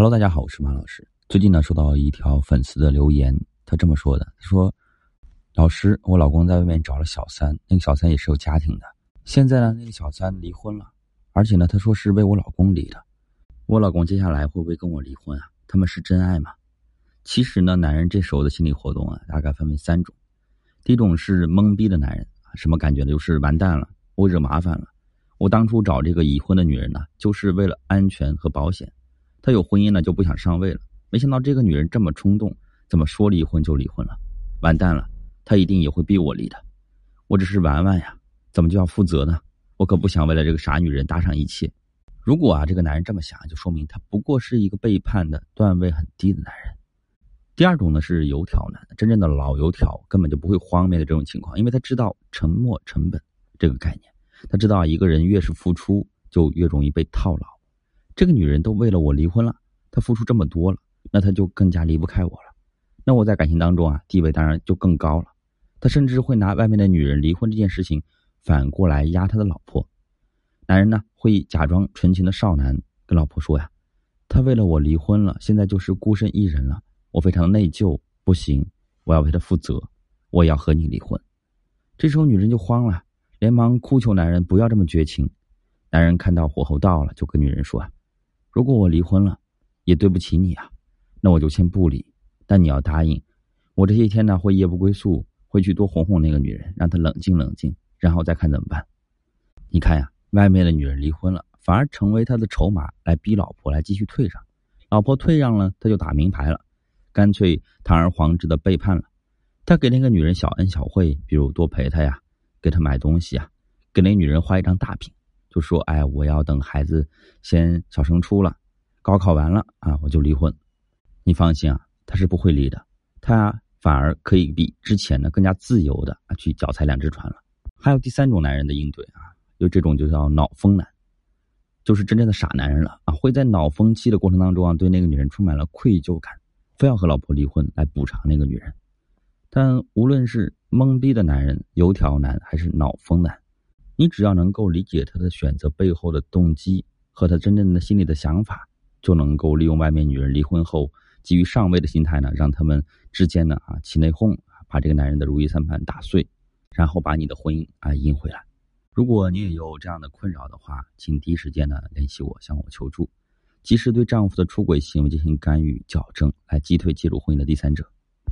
Hello，大家好，我是马老师。最近呢，收到一条粉丝的留言，他这么说的：“他说，老师，我老公在外面找了小三，那个小三也是有家庭的。现在呢，那个小三离婚了，而且呢，他说是为我老公离的。我老公接下来会不会跟我离婚啊？他们是真爱吗？其实呢，男人这时候的心理活动啊，大概分为三种。第一种是懵逼的男人，什么感觉呢？就是完蛋了，我惹麻烦了。我当初找这个已婚的女人呢，就是为了安全和保险。”他有婚姻了，就不想上位了。没想到这个女人这么冲动，怎么说离婚就离婚了？完蛋了，他一定也会逼我离的。我只是玩玩呀，怎么就要负责呢？我可不想为了这个傻女人搭上一切。如果啊，这个男人这么想，就说明他不过是一个背叛的段位很低的男人。第二种呢是油条男，真正的老油条根本就不会荒谬的这种情况，因为他知道沉没成本这个概念，他知道一个人越是付出，就越容易被套牢。这个女人都为了我离婚了，她付出这么多了，那她就更加离不开我了。那我在感情当中啊，地位当然就更高了。他甚至会拿外面的女人离婚这件事情反过来压他的老婆。男人呢，会假装纯情的少男，跟老婆说呀：“他为了我离婚了，现在就是孤身一人了，我非常的内疚，不行，我要为他负责，我也要和你离婚。”这时候女人就慌了，连忙哭求男人不要这么绝情。男人看到火候到了，就跟女人说啊。如果我离婚了，也对不起你啊，那我就先不离。但你要答应，我这些天呢会夜不归宿，会去多哄哄那个女人，让她冷静冷静，然后再看怎么办。你看呀，外面的女人离婚了，反而成为他的筹码，来逼老婆来继续退让。老婆退让了，他就打明牌了，干脆堂而皇之的背叛了。他给那个女人小恩小惠，比如多陪她呀，给她买东西啊，给那女人画一张大饼。就说：“哎，我要等孩子先小升初了，高考完了啊，我就离婚。你放心啊，他是不会离的，他反而可以比之前呢更加自由的啊去脚踩两只船了。还有第三种男人的应对啊，就这种就叫脑疯男，就是真正的傻男人了啊，会在脑疯期的过程当中啊，对那个女人充满了愧疚感，非要和老婆离婚来补偿那个女人。但无论是懵逼的男人、油条男，还是脑疯男。”你只要能够理解他的选择背后的动机和他真正的心里的想法，就能够利用外面女人离婚后急于上位的心态呢，让他们之间呢啊起内讧，把这个男人的如意算盘打碎，然后把你的婚姻啊赢回来。如果你也有这样的困扰的话，请第一时间呢联系我，向我求助，及时对丈夫的出轨行为进行干预矫正，来击退介入婚姻的第三者。